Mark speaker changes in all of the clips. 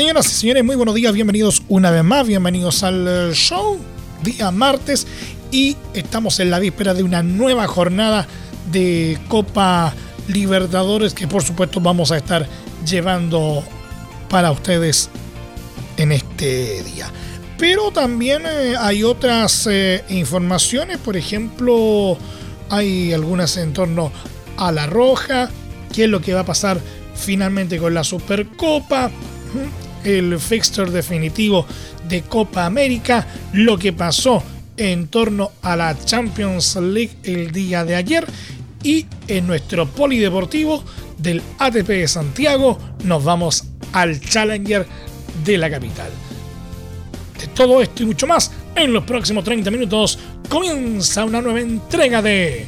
Speaker 1: Señoras y señores, muy buenos días, bienvenidos una vez más, bienvenidos al eh, show, día martes, y estamos en la víspera de una nueva jornada de Copa Libertadores que por supuesto vamos a estar llevando para ustedes en este día. Pero también eh, hay otras eh, informaciones, por ejemplo, hay algunas en torno a la roja, qué es lo que va a pasar finalmente con la Supercopa el fixture definitivo de Copa América, lo que pasó en torno a la Champions League el día de ayer y en nuestro polideportivo del ATP de Santiago nos vamos al Challenger de la capital. De todo esto y mucho más, en los próximos 30 minutos comienza una nueva entrega de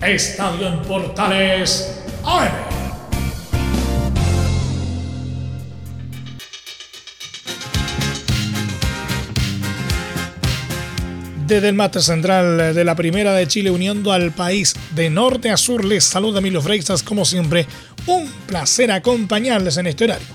Speaker 1: Estadio en Portales AM. Desde el máster central de la Primera de Chile, uniendo al país de norte a sur, les saluda Emilio Freixas. Como siempre, un placer acompañarles en este horario.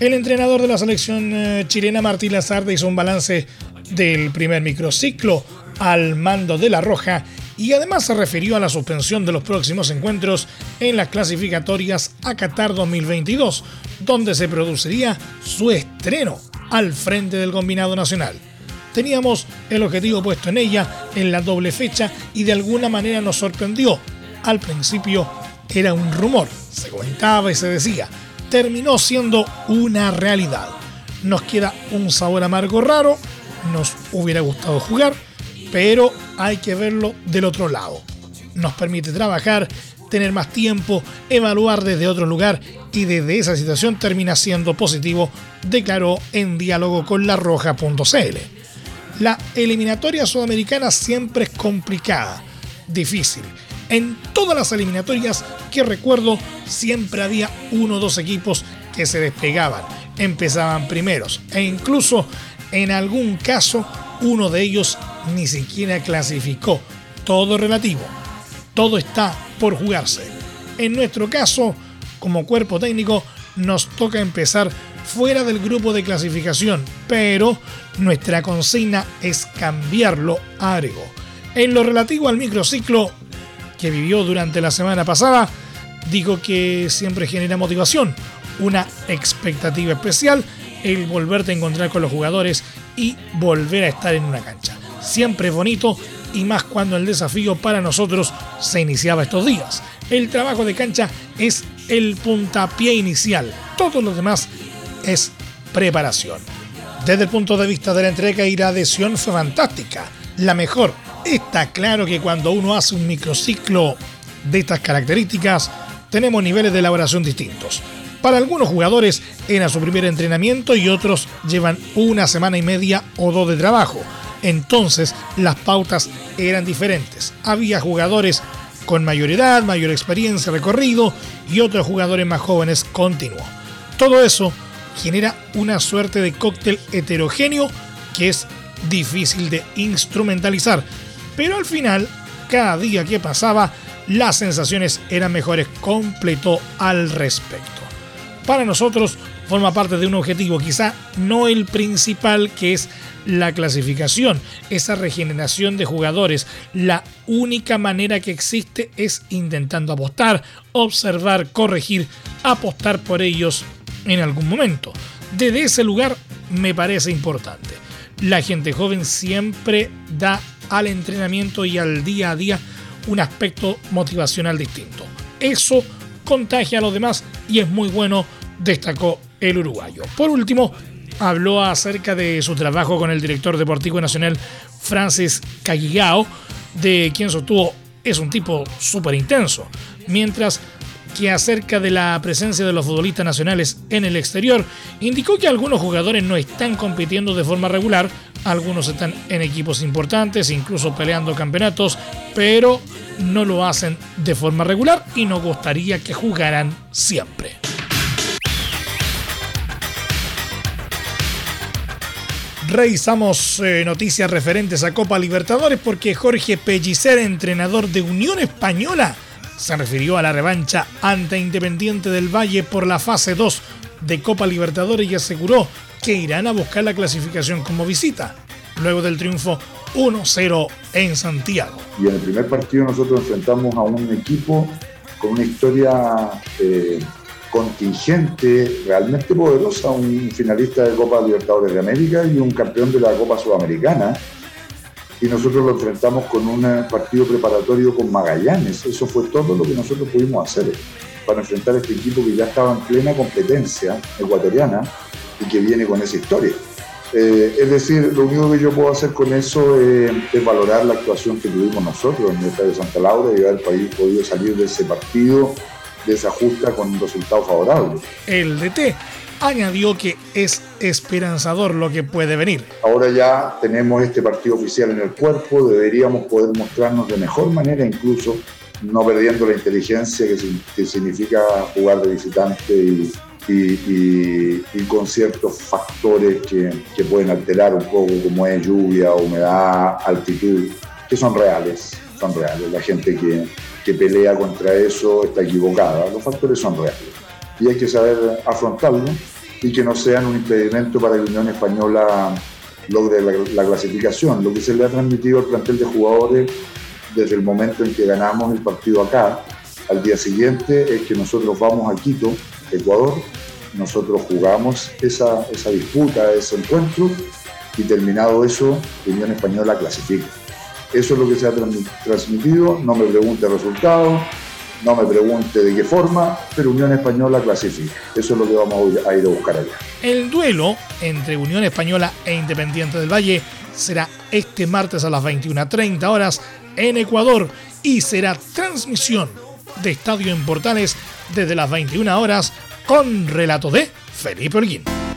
Speaker 1: El entrenador de la selección eh, chilena, Martín Lazarde, hizo un balance del primer microciclo al mando de la Roja y además se refirió a la suspensión de los próximos encuentros en las clasificatorias a Qatar 2022, donde se produciría su estreno al frente del combinado nacional. Teníamos el objetivo puesto en ella en la doble fecha y de alguna manera nos sorprendió. Al principio era un rumor, se comentaba y se decía. Terminó siendo una realidad. Nos queda un sabor amargo raro, nos hubiera gustado jugar, pero hay que verlo del otro lado. Nos permite trabajar, tener más tiempo, evaluar desde otro lugar y desde esa situación termina siendo positivo, declaró en diálogo con la roja.cl. La eliminatoria sudamericana siempre es complicada, difícil. En todas las eliminatorias que recuerdo siempre había uno o dos equipos que se despegaban, empezaban primeros e incluso en algún caso uno de ellos ni siquiera clasificó. Todo relativo, todo está por jugarse. En nuestro caso, como cuerpo técnico, nos toca empezar fuera del grupo de clasificación, pero nuestra consigna es cambiarlo, agregó. En lo relativo al microciclo que vivió durante la semana pasada, digo que siempre genera motivación, una expectativa especial, el volverte a encontrar con los jugadores y volver a estar en una cancha. Siempre es bonito y más cuando el desafío para nosotros se iniciaba estos días. El trabajo de cancha es el puntapié inicial, todo lo demás es preparación. Desde el punto de vista de la entrega y la adhesión fue fantástica, la mejor. Está claro que cuando uno hace un microciclo de estas características, tenemos niveles de elaboración distintos. Para algunos jugadores era su primer entrenamiento y otros llevan una semana y media o dos de trabajo. Entonces las pautas eran diferentes. Había jugadores con mayor edad, mayor experiencia, recorrido y otros jugadores más jóvenes continuo. Todo eso genera una suerte de cóctel heterogéneo que es difícil de instrumentalizar. Pero al final, cada día que pasaba, las sensaciones eran mejores, completo al respecto. Para nosotros forma parte de un objetivo, quizá no el principal, que es la clasificación, esa regeneración de jugadores. La única manera que existe es intentando apostar, observar, corregir, apostar por ellos en algún momento. Desde ese lugar me parece importante. La gente joven siempre da al entrenamiento y al día a día un aspecto motivacional distinto. Eso contagia a los demás y es muy bueno, destacó el uruguayo. Por último, habló acerca de su trabajo con el director deportivo nacional Francis Cagigao, de quien sostuvo es un tipo súper intenso, mientras que acerca de la presencia de los futbolistas nacionales en el exterior, indicó que algunos jugadores no están compitiendo de forma regular, algunos están en equipos importantes, incluso peleando campeonatos, pero no lo hacen de forma regular y nos gustaría que jugaran siempre. Revisamos eh, noticias referentes a Copa Libertadores porque Jorge Pellicer, entrenador de Unión Española, se refirió a la revancha ante Independiente del Valle por la fase 2 de Copa Libertadores y aseguró que irán a buscar la clasificación como visita, luego del triunfo 1-0 en Santiago.
Speaker 2: Y en el primer partido nosotros enfrentamos a un equipo con una historia eh, contingente realmente poderosa, un finalista de Copa Libertadores de América y un campeón de la Copa Sudamericana. Y nosotros lo enfrentamos con un partido preparatorio con Magallanes. Eso fue todo lo que nosotros pudimos hacer para enfrentar a este equipo que ya estaba en plena competencia ecuatoriana y que viene con esa historia. Eh, es decir, lo único que yo puedo hacer con eso es valorar la actuación que tuvimos nosotros en el Estadio Santa Laura y haber podido salir de ese partido desajusta con un resultado favorable.
Speaker 1: El DT añadió que es esperanzador lo que puede venir.
Speaker 2: Ahora ya tenemos este partido oficial en el cuerpo, deberíamos poder mostrarnos de mejor manera incluso, no perdiendo la inteligencia que, significa jugar de visitante y, con ciertos factores que, que pueden alterar un poco, como es lluvia, humedad, altitud, que son reales, son reales. La gente que, que pelea contra eso está equivocada. Los factores son reales y hay que saber afrontarlo y que no sean un impedimento para que la Unión Española logre la, clasificación. Lo que se le ha transmitido al plantel de jugadores desde el momento en que ganamos el partido acá al día siguiente es que nosotros vamos a Quito, Ecuador, nosotros jugamos esa, esa disputa, ese encuentro y terminado eso, Unión Española clasifica. Eso es lo que se ha transmitido, no me pregunte el resultado, no me pregunte de qué forma, pero Unión Española clasifica. Eso es lo que vamos a ir a buscar allá.
Speaker 1: El duelo entre Unión Española e Independiente del Valle será este martes a las 21.30 horas en Ecuador y será transmisión de Estadio en Portales desde las 21 horas con relato de Felipe Holguín.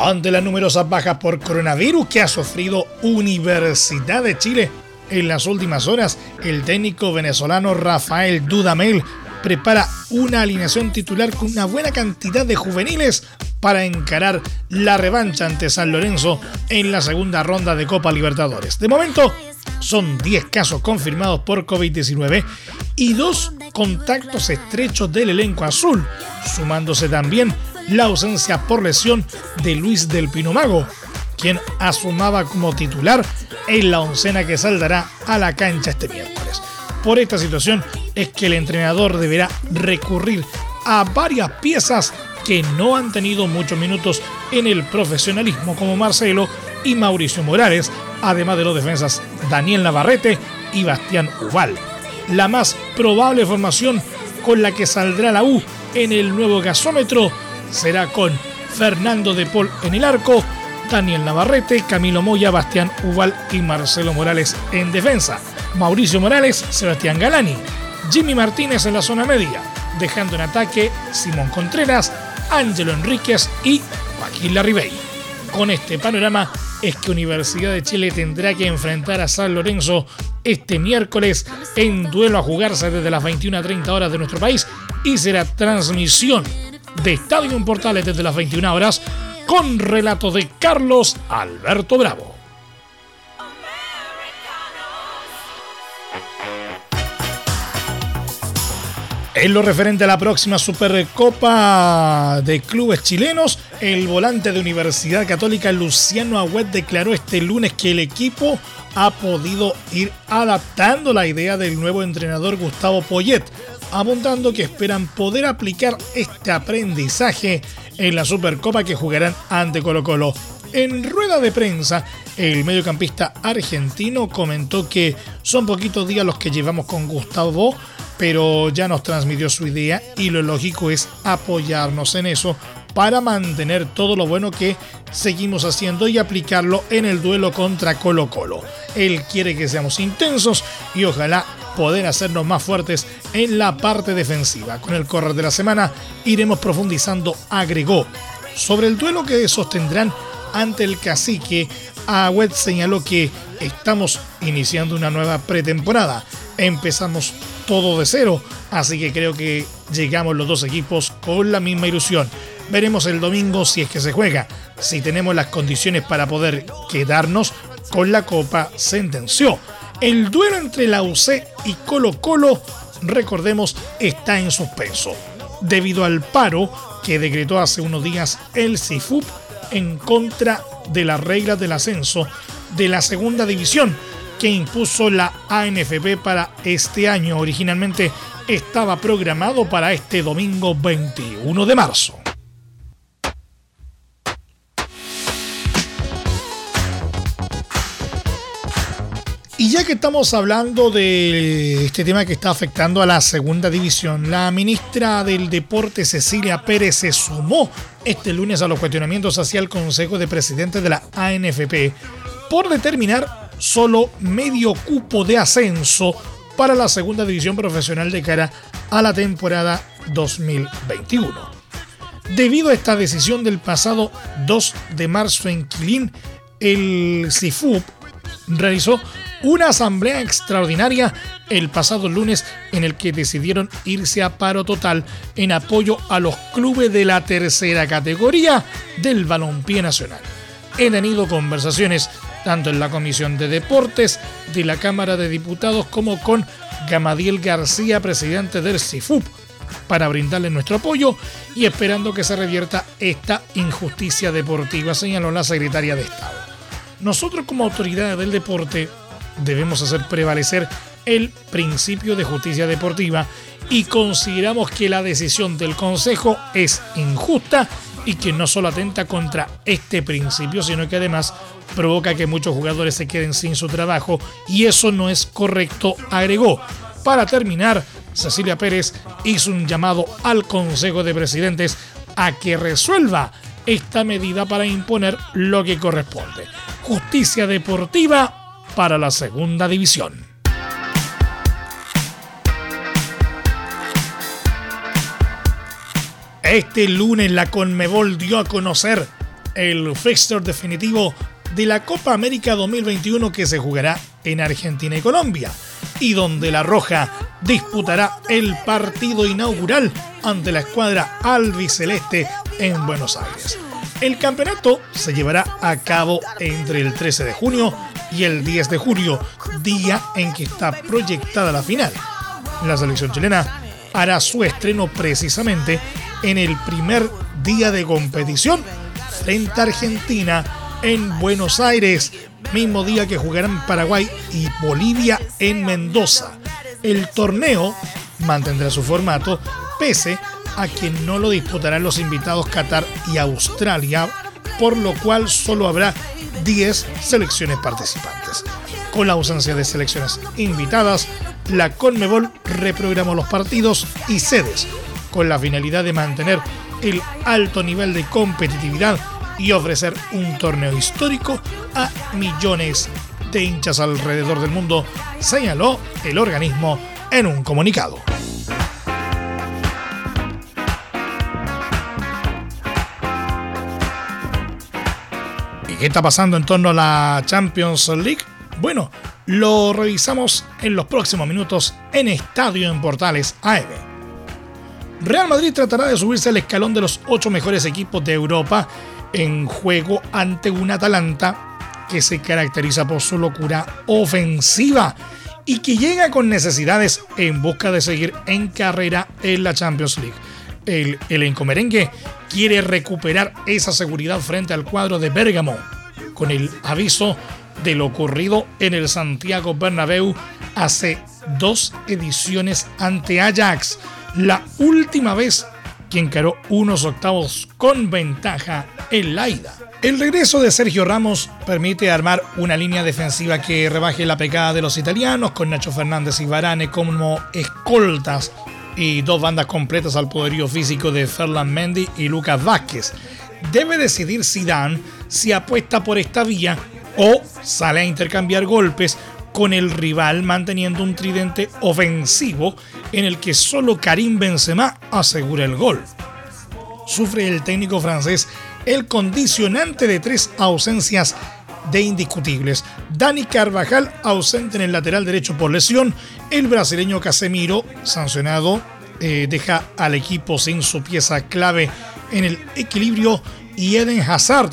Speaker 1: Ante las numerosas bajas por coronavirus que ha sufrido Universidad de Chile en las últimas horas, el técnico venezolano Rafael Dudamel prepara una alineación titular con una buena cantidad de juveniles para encarar la revancha ante San Lorenzo en la segunda ronda de Copa Libertadores. De momento, son 10 casos confirmados por COVID-19 y dos contactos estrechos del elenco azul, sumándose también la ausencia por lesión de Luis del Pino Mago, quien asumaba como titular en la oncena que saldrá a la cancha este miércoles. Por esta situación es que el entrenador deberá recurrir a varias piezas que no han tenido muchos minutos en el profesionalismo como Marcelo y Mauricio Morales, además de los defensas Daniel Navarrete y Bastián Ubal. La más probable formación con la que saldrá la U en el nuevo gasómetro será con Fernando de Paul en el arco, Daniel Navarrete, Camilo Moya, Bastián Ubal y Marcelo Morales en defensa. Mauricio Morales, Sebastián Galani, Jimmy Martínez en la zona media, dejando en ataque Simón Contreras, Ángelo Enríquez y Joaquín Larribey. Con este panorama es que Universidad de Chile tendrá que enfrentar a San Lorenzo este miércoles en duelo a jugarse desde las 21 a 30 horas de nuestro país y será transmisión de Estadio en Portales desde las 21 horas con relato de Carlos Alberto Bravo. En lo referente a la próxima Supercopa de Clubes Chilenos, el volante de Universidad Católica Luciano Agüet declaró este lunes que el equipo ha podido ir adaptando la idea del nuevo entrenador Gustavo Poyet, apuntando que esperan poder aplicar este aprendizaje en la Supercopa que jugarán ante Colo Colo. En rueda de prensa, el mediocampista argentino comentó que son poquitos días los que llevamos con Gustavo, pero ya nos transmitió su idea y lo lógico es apoyarnos en eso para mantener todo lo bueno que seguimos haciendo y aplicarlo en el duelo contra Colo Colo. Él quiere que seamos intensos y ojalá poder hacernos más fuertes en la parte defensiva. Con el correr de la semana iremos profundizando, agregó. Sobre el duelo que sostendrán ante el cacique, Agüed señaló que estamos iniciando una nueva pretemporada. Empezamos todo de cero, así que creo que llegamos los dos equipos con la misma ilusión. Veremos el domingo si es que se juega, si tenemos las condiciones para poder quedarnos con la Copa, sentenció. El duelo entre la UC y Colo Colo, recordemos, está en suspenso, debido al paro que decretó hace unos días el CIFUP en contra de las reglas del ascenso de la segunda división que impuso la ANFP para este año. Originalmente estaba programado para este domingo 21 de marzo. Ya que estamos hablando de este tema que está afectando a la segunda división, la ministra del Deporte Cecilia Pérez se sumó este lunes a los cuestionamientos hacia el Consejo de Presidentes de la ANFP por determinar solo medio cupo de ascenso para la segunda división profesional de cara a la temporada 2021. Debido a esta decisión del pasado 2 de marzo en Quilín, el CIFUP realizó una asamblea extraordinaria el pasado lunes en el que decidieron irse a paro total en apoyo a los clubes de la tercera categoría del balompié nacional. He tenido conversaciones tanto en la Comisión de Deportes de la Cámara de Diputados como con Gamadiel García, presidente del CIFUP, para brindarle nuestro apoyo y esperando que se revierta esta injusticia deportiva, señaló la secretaria de Estado. Nosotros como autoridades del deporte debemos hacer prevalecer el principio de justicia deportiva y consideramos que la decisión del Consejo es injusta y que no solo atenta contra este principio, sino que además provoca que muchos jugadores se queden sin su trabajo y eso no es correcto, agregó. Para terminar, Cecilia Pérez hizo un llamado al Consejo de Presidentes a que resuelva esta medida para imponer lo que corresponde. Justicia deportiva para la segunda división. Este lunes la Conmebol dio a conocer el fixture definitivo de la Copa América 2021 que se jugará en Argentina y Colombia y donde la Roja disputará el partido inaugural ante la escuadra albiceleste en Buenos Aires. El campeonato se llevará a cabo entre el 13 de junio y el 10 de julio, día en que está proyectada la final. La selección chilena hará su estreno precisamente en el primer día de competición frente a Argentina en Buenos Aires, mismo día que jugarán Paraguay y Bolivia en Mendoza. El torneo mantendrá su formato pese a que no lo disputarán los invitados Qatar y Australia, por lo cual solo habrá 10 selecciones participantes. Con la ausencia de selecciones invitadas, la Conmebol reprogramó los partidos y sedes, con la finalidad de mantener el alto nivel de competitividad y ofrecer un torneo histórico a millones de hinchas alrededor del mundo, señaló el organismo en un comunicado. ¿Qué está pasando en torno a la Champions League? Bueno, lo revisamos en los próximos minutos en Estadio en Portales AM. Real Madrid tratará de subirse al escalón de los ocho mejores equipos de Europa en juego ante un Atalanta que se caracteriza por su locura ofensiva y que llega con necesidades en busca de seguir en carrera en la Champions League. El elenco merengue quiere recuperar esa seguridad frente al cuadro de Bérgamo, con el aviso de lo ocurrido en el Santiago Bernabéu hace dos ediciones ante Ajax, la última vez que encaró unos octavos con ventaja en la ida. El regreso de Sergio Ramos permite armar una línea defensiva que rebaje la pecada de los italianos con Nacho Fernández y Varane como escoltas y dos bandas completas al poderío físico de Ferland Mendy y Lucas Vázquez. Debe decidir Zidane si apuesta por esta vía o sale a intercambiar golpes con el rival manteniendo un tridente ofensivo en el que solo Karim Benzema asegura el gol. Sufre el técnico francés el condicionante de tres ausencias de indiscutibles. Dani Carvajal ausente en el lateral derecho por lesión. El brasileño Casemiro, sancionado, eh, deja al equipo sin su pieza clave en el equilibrio. Y Eden Hazard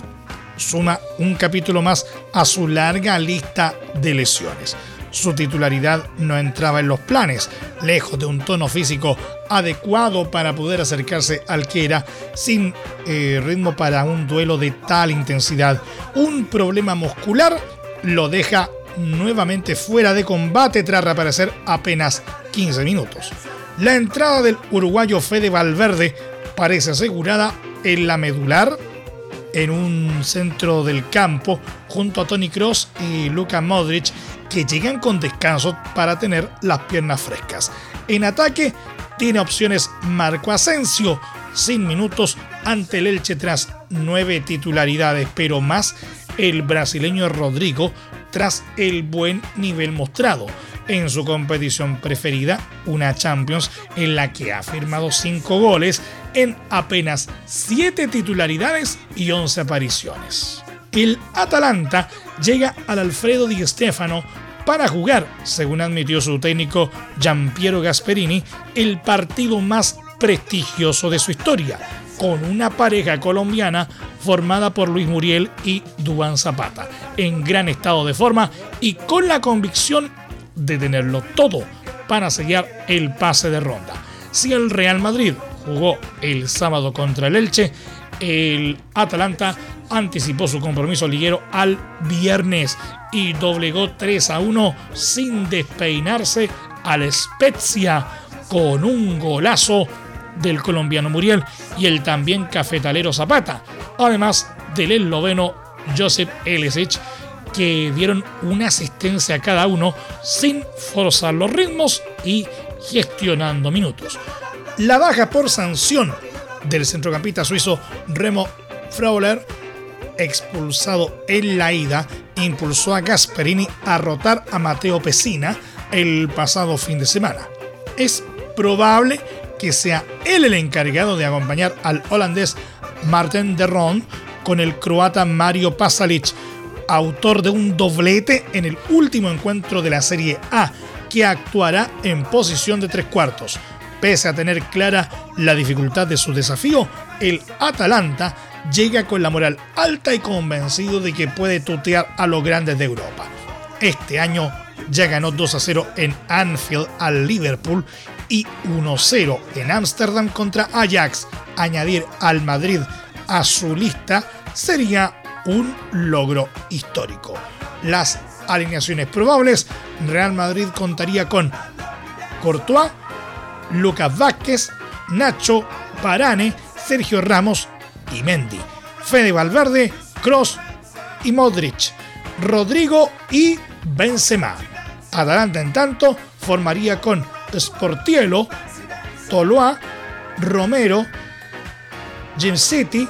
Speaker 1: suma un capítulo más a su larga lista de lesiones. Su titularidad no entraba en los planes, lejos de un tono físico adecuado para poder acercarse al que era sin eh, ritmo para un duelo de tal intensidad. Un problema muscular lo deja nuevamente fuera de combate tras reaparecer apenas 15 minutos. La entrada del uruguayo Fede Valverde parece asegurada en la medular en un centro del campo junto a Tony Cross y Luka Modric que llegan con descanso para tener las piernas frescas. En ataque tiene opciones Marco Asensio, sin minutos ante el Elche tras nueve titularidades, pero más el brasileño Rodrigo tras el buen nivel mostrado en su competición preferida, una Champions en la que ha firmado cinco goles en apenas 7 titularidades y 11 apariciones. El Atalanta llega al Alfredo Di Stefano para jugar, según admitió su técnico Giampiero Gasperini, el partido más prestigioso de su historia, con una pareja colombiana formada por Luis Muriel y Dubán Zapata, en gran estado de forma y con la convicción de tenerlo todo para sellar el pase de ronda. Si el Real Madrid jugó el sábado contra el Elche, el Atalanta anticipó su compromiso liguero al viernes y doblegó 3 a 1 sin despeinarse al Spezia con un golazo del colombiano Muriel y el también cafetalero Zapata, además del esloveno Josep Elesic, que dieron una asistencia a cada uno sin forzar los ritmos y gestionando minutos. La baja por sanción del centrocampista suizo Remo Frauler, expulsado en la ida, impulsó a Gasperini a rotar a Mateo Pesina el pasado fin de semana. Es probable que sea él el encargado de acompañar al holandés Martin de Ron con el croata Mario Pasalic, autor de un doblete en el último encuentro de la Serie A, que actuará en posición de tres cuartos. Pese a tener clara la dificultad de su desafío, el Atalanta llega con la moral alta y convencido de que puede tutear a los grandes de Europa. Este año ya ganó 2 a 0 en Anfield al Liverpool y 1-0 en Ámsterdam contra Ajax. Añadir al Madrid a su lista sería un logro histórico. Las alineaciones probables, Real Madrid contaría con Courtois, Lucas Vázquez, Nacho, Parane, Sergio Ramos y Mendy, Fede Valverde, Cross y Modric, Rodrigo y Benzema. Atalanta en tanto formaría con Sportielo, Toloa, Romero, Jim City,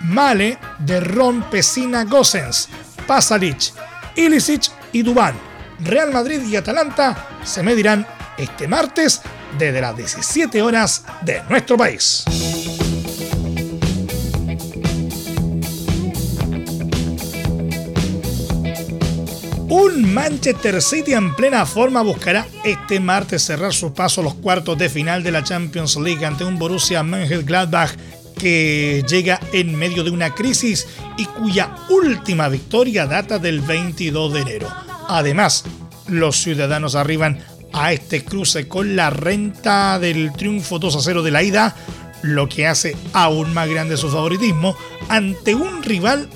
Speaker 1: Male, de Ron Pesina Gossens, Pasalic, Ilicic y Dubán. Real Madrid y Atalanta se medirán este martes desde las 17 horas de nuestro país. Un Manchester City en plena forma buscará este martes cerrar su paso a los cuartos de final de la Champions League ante un Borussia Mönchengladbach que llega en medio de una crisis y cuya última victoria data del 22 de enero. Además, los ciudadanos arriban a este cruce con la renta del triunfo 2 a 0 de la ida, lo que hace aún más grande su favoritismo ante un rival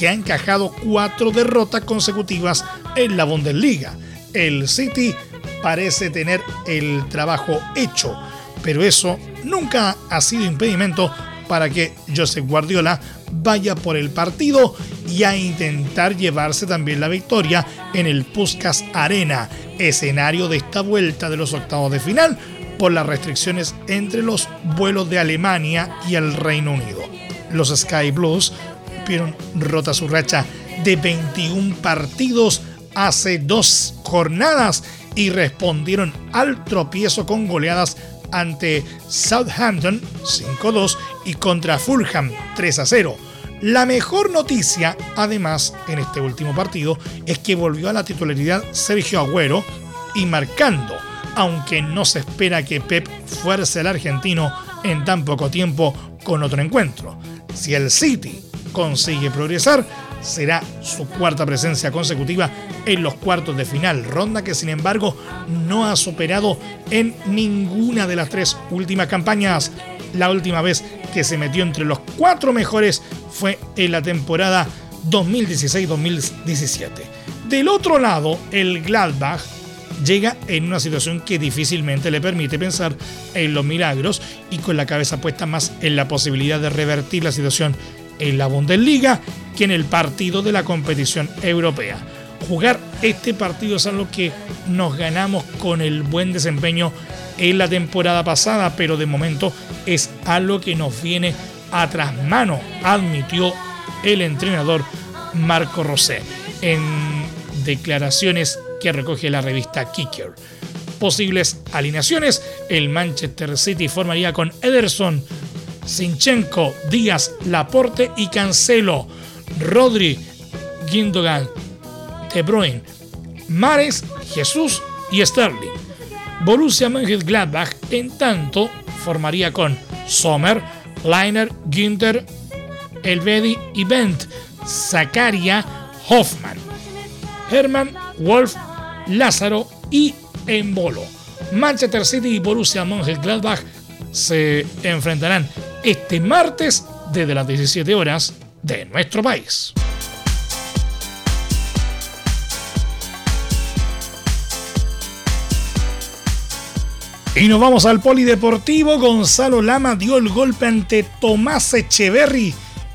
Speaker 1: que ha encajado cuatro derrotas consecutivas en la Bundesliga. El City parece tener el trabajo hecho, pero eso nunca ha sido impedimento para que Josep Guardiola vaya por el partido y a intentar llevarse también la victoria en el Puskas Arena, escenario de esta vuelta de los octavos de final, por las restricciones entre los vuelos de Alemania y el Reino Unido. Los Sky Blues vieron rota su racha de 21 partidos hace dos jornadas y respondieron al tropiezo con goleadas ante Southampton 5-2 y contra Fulham 3-0. La mejor noticia, además, en este último partido, es que volvió a la titularidad Sergio Agüero y marcando, aunque no se espera que Pep fuerce al argentino en tan poco tiempo con otro encuentro. Si el City consigue progresar, será su cuarta presencia consecutiva en los cuartos de final, ronda que sin embargo no ha superado en ninguna de las tres últimas campañas. La última vez que se metió entre los cuatro mejores fue en la temporada 2016-2017. Del otro lado, el Gladbach llega en una situación que difícilmente le permite pensar en los milagros y con la cabeza puesta más en la posibilidad de revertir la situación en la Bundesliga que en el partido de la competición europea. Jugar este partido es algo que nos ganamos con el buen desempeño en la temporada pasada, pero de momento es algo que nos viene a mano, admitió el entrenador Marco Rosé en declaraciones que recoge la revista Kicker. Posibles alineaciones, el Manchester City formaría con Ederson, Sinchenko, Díaz, Laporte y Cancelo, Rodri, Gindogan, De Bruyne, Mares, Jesús y Sterling. Borussia Mönchengladbach, en tanto, formaría con Sommer, Leiner, Ginter, Elvedi y Bent, Zakaria, Hoffman, Hermann, Wolf, Lázaro y Embolo. Manchester City y Borussia Mönchengladbach se enfrentarán este martes desde las 17 horas de nuestro país. Y nos vamos al polideportivo. Gonzalo Lama dio el golpe ante Tomás Echeverry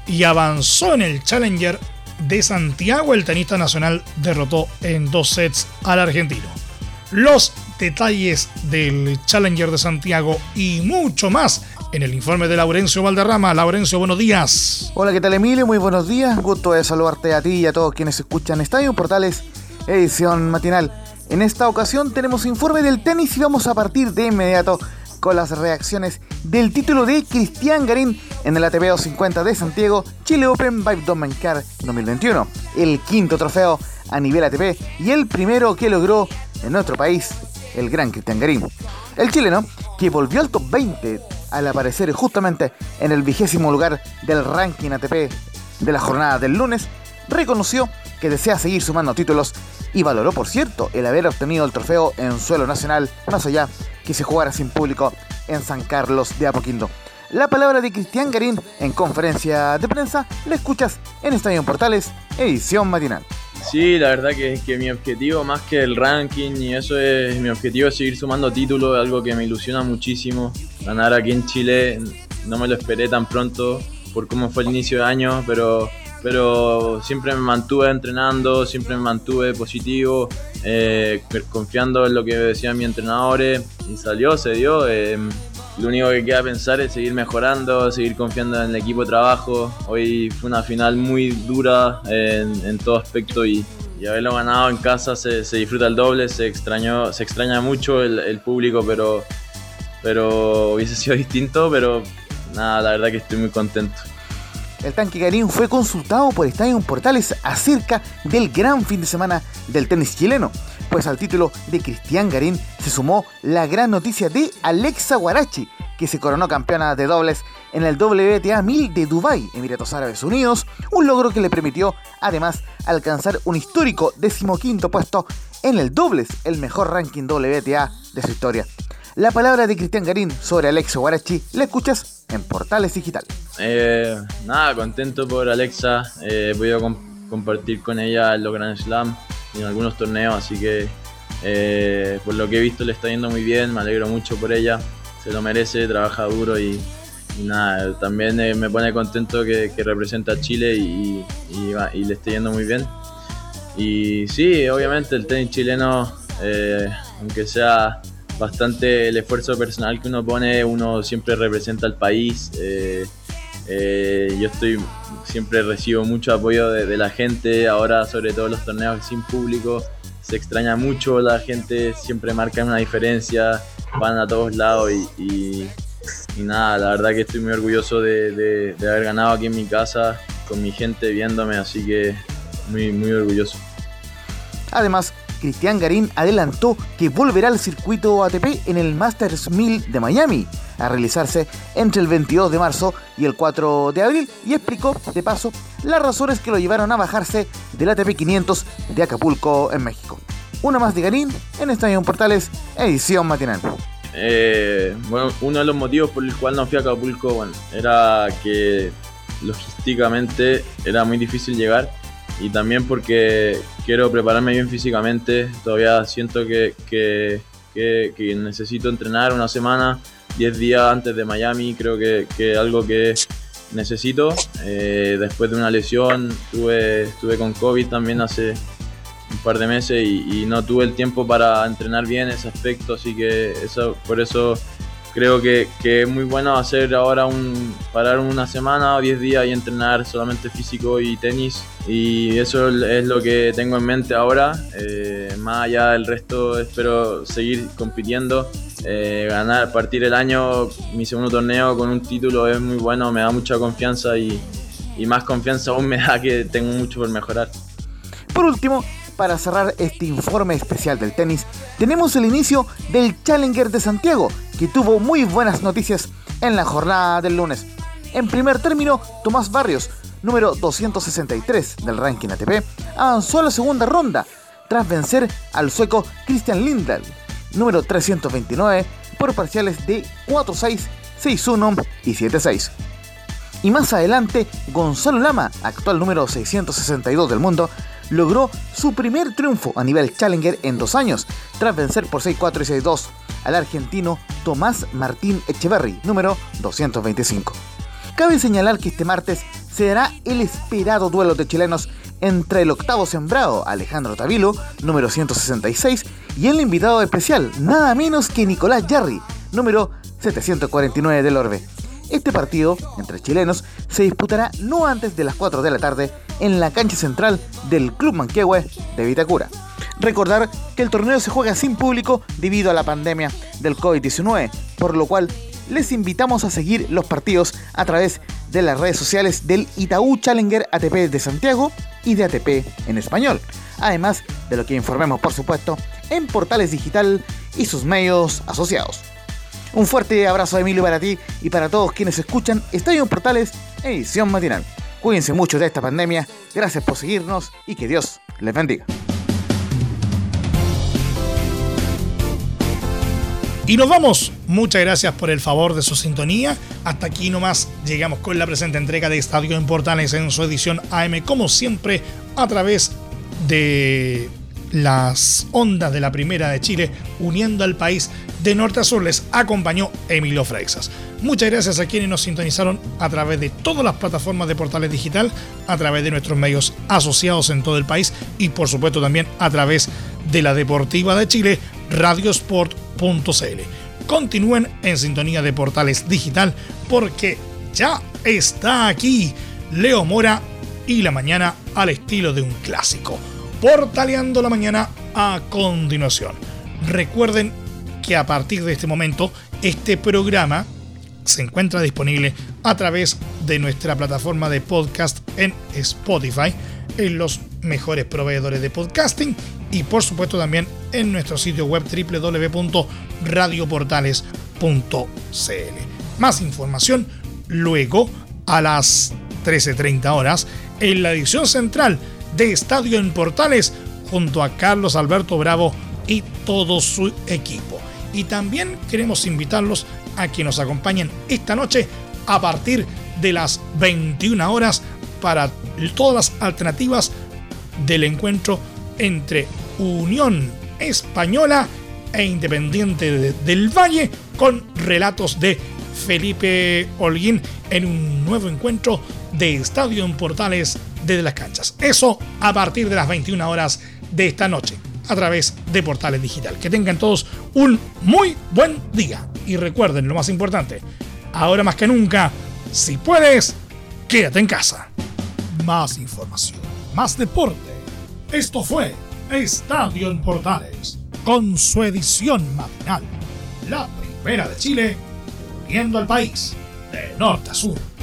Speaker 1: y avanzó en el Challenger de Santiago. El tenista nacional derrotó en dos sets al argentino. Los detalles del Challenger de Santiago y mucho más en el informe de Laurencio Valderrama. Laurencio, buenos días.
Speaker 3: Hola, ¿qué tal Emilio? Muy buenos días. Gusto de saludarte a ti y a todos quienes escuchan Estadio Portales, edición matinal. En esta ocasión tenemos informe del tenis y vamos a partir de inmediato con las reacciones del título de Cristian Garín en el ATP 250 de Santiago, Chile Open by Car 2021. El quinto trofeo a nivel ATP y el primero que logró en nuestro país el gran Cristian Garín. El chileno, que volvió al top 20 al aparecer justamente en el vigésimo lugar del ranking ATP de la jornada del lunes, reconoció que desea seguir sumando títulos y valoró, por cierto, el haber obtenido el trofeo en suelo nacional, más allá que se jugara sin público en San Carlos de Apoquindo. La palabra de Cristian Garín en conferencia de prensa la escuchas en Estadio Portales, edición matinal.
Speaker 4: Sí, la verdad que, que mi objetivo más que el ranking y eso es mi objetivo es seguir sumando títulos, algo que me ilusiona muchísimo. Ganar aquí en Chile no me lo esperé tan pronto por cómo fue el inicio de año, pero, pero siempre me mantuve entrenando, siempre me mantuve positivo, eh, confiando en lo que decían mis entrenadores y salió, se dio. Eh, lo único que queda pensar es seguir mejorando, seguir confiando en el equipo de trabajo. Hoy fue una final muy dura en, todo aspecto y, haberlo ganado en casa se, disfruta el doble, se, extrañó, se extraña mucho el, público, pero, pero hubiese sido distinto, pero nada, la verdad que estoy muy contento.
Speaker 3: El tanque Garín fue consultado por Estadio Portales acerca del gran fin de semana del tenis chileno pues al título de Cristian Garín se sumó la gran noticia de Alexa Guarachi, que se coronó campeona de dobles en el WTA 1000 de Dubái, Emiratos Árabes Unidos, un logro que le permitió además alcanzar un histórico decimoquinto puesto en el dobles, el mejor ranking WTA de su historia. La palabra de Cristian Garín sobre Alexa Guarachi la escuchas en Portales Digital.
Speaker 4: Eh, nada, contento por Alexa, eh, he podido compartir con ella los Grand Slam en algunos torneos, así que eh, por lo que he visto le está yendo muy bien, me alegro mucho por ella, se lo merece, trabaja duro y, nada, también eh, me pone contento que, representa a Chile y, le esté yendo muy bien. Y sí, obviamente el tenis chileno, eh, aunque sea bastante el esfuerzo personal que uno pone, uno siempre representa al país. Eh, eh, yo estoy siempre recibo mucho apoyo de, la gente, ahora sobre todo los torneos sin público, se extraña mucho, la gente siempre marca una diferencia, van a todos lados y, nada, la verdad que estoy muy orgulloso de, haber ganado aquí en mi casa, con mi gente viéndome, así que muy, muy orgulloso.
Speaker 3: Además, Cristian Garín adelantó que volverá al circuito ATP en el Masters 1000 de Miami, a realizarse entre el 22 de marzo y el 4 de abril, y explicó, de paso, las razones que lo llevaron a bajarse del ATP 500 de Acapulco, en México. Una más de Garín en Estadio Portales, edición matinal.
Speaker 4: Eh, bueno, uno de los motivos por el cual no fui a Acapulco bueno, era que logísticamente era muy difícil llegar y también porque quiero prepararme bien físicamente. Todavía siento que, que, necesito entrenar una semana, 10 días antes de Miami. Creo que es algo que necesito. Eh, después de una lesión, tuve, estuve con COVID también hace un par de meses y, y, no tuve el tiempo para entrenar bien ese aspecto. Así que eso, por eso creo que, es muy bueno hacer ahora un parar una semana o 10 días y entrenar solamente físico y tenis. Y eso es lo que tengo en mente ahora. Eh, más allá del resto espero seguir compitiendo eh, ganar partir el año mi segundo torneo con un título es muy bueno me da mucha confianza y, y más confianza aún me da que tengo mucho por mejorar.
Speaker 3: Por último para cerrar este informe especial del tenis, tenemos el inicio del Challenger de Santiago, que tuvo muy buenas noticias en la jornada del lunes. En primer término, Tomás Barrios, número 263 del ranking ATP, avanzó a la segunda ronda tras vencer al sueco Christian Lindell, número 329, por parciales de 4-6, 6-1 y 7-6. Y más adelante, Gonzalo Lama, actual número 662 del mundo, logró su primer triunfo a nivel Challenger en dos años, tras vencer por 6-4 y 6-2 al argentino Tomás Martín Echeverry, número 225. Cabe señalar que este martes se dará el esperado duelo de chilenos entre el octavo sembrado Alejandro Tavilo, número 166, y el invitado especial, nada menos que Nicolás Jarry, número 749 del Orbe. Este partido, entre chilenos, se disputará no antes de las 4 de la tarde en la cancha central del Club Manquehue de Vitacura. Recordar que el torneo se juega sin público debido a la pandemia del COVID-19, por lo cual les invitamos a seguir los partidos a través de las redes sociales del Itaú Challenger ATP de Santiago y de ATP en español, además de lo que informemos por supuesto en Portales Digital y sus medios asociados. Un fuerte abrazo Emilio para ti y para todos quienes escuchan Estadio Portales, edición matinal. Cuídense mucho de esta pandemia, gracias por seguirnos y que Dios les bendiga.
Speaker 1: Y nos vamos. Muchas gracias por el favor de su sintonía. Hasta aquí nomás llegamos con la presente entrega de Estadio en en su edición AM, como siempre, a través de las ondas de la Primera de Chile, uniendo al país de norte a sur. Les acompañó Emilio Freixas. Muchas gracias a quienes nos sintonizaron a través de todas las plataformas de portales digital, a través de nuestros medios asociados en todo el país y por supuesto también a través de la Deportiva de Chile, radiosport.cl. Continúen en sintonía de portales digital porque ya está aquí Leo Mora y la mañana al estilo de un clásico. Portaleando la mañana a continuación. Recuerden que a partir de este momento este programa se encuentra disponible a través de nuestra plataforma de podcast en Spotify, en los mejores proveedores de podcasting y por supuesto también en nuestro sitio web www.radioportales.cl. Más información luego a las 13.30 horas en la edición central de Estadio en Portales junto a Carlos Alberto Bravo y todo su equipo. Y también queremos invitarlos a que nos acompañen esta noche a partir de las 21 horas para todas las alternativas del encuentro entre Unión Española e Independiente del Valle con relatos de Felipe Holguín en un nuevo encuentro de Estadio en Portales desde las canchas. Eso a partir de las 21 horas de esta noche. a través de Portales Digital. Que tengan todos un muy buen día. Y recuerden lo más importante, ahora más que nunca, si puedes, quédate en casa. Más información, más deporte. Esto fue Estadio en Portales, con su edición matinal. La primera de Chile, viendo al país de norte a sur.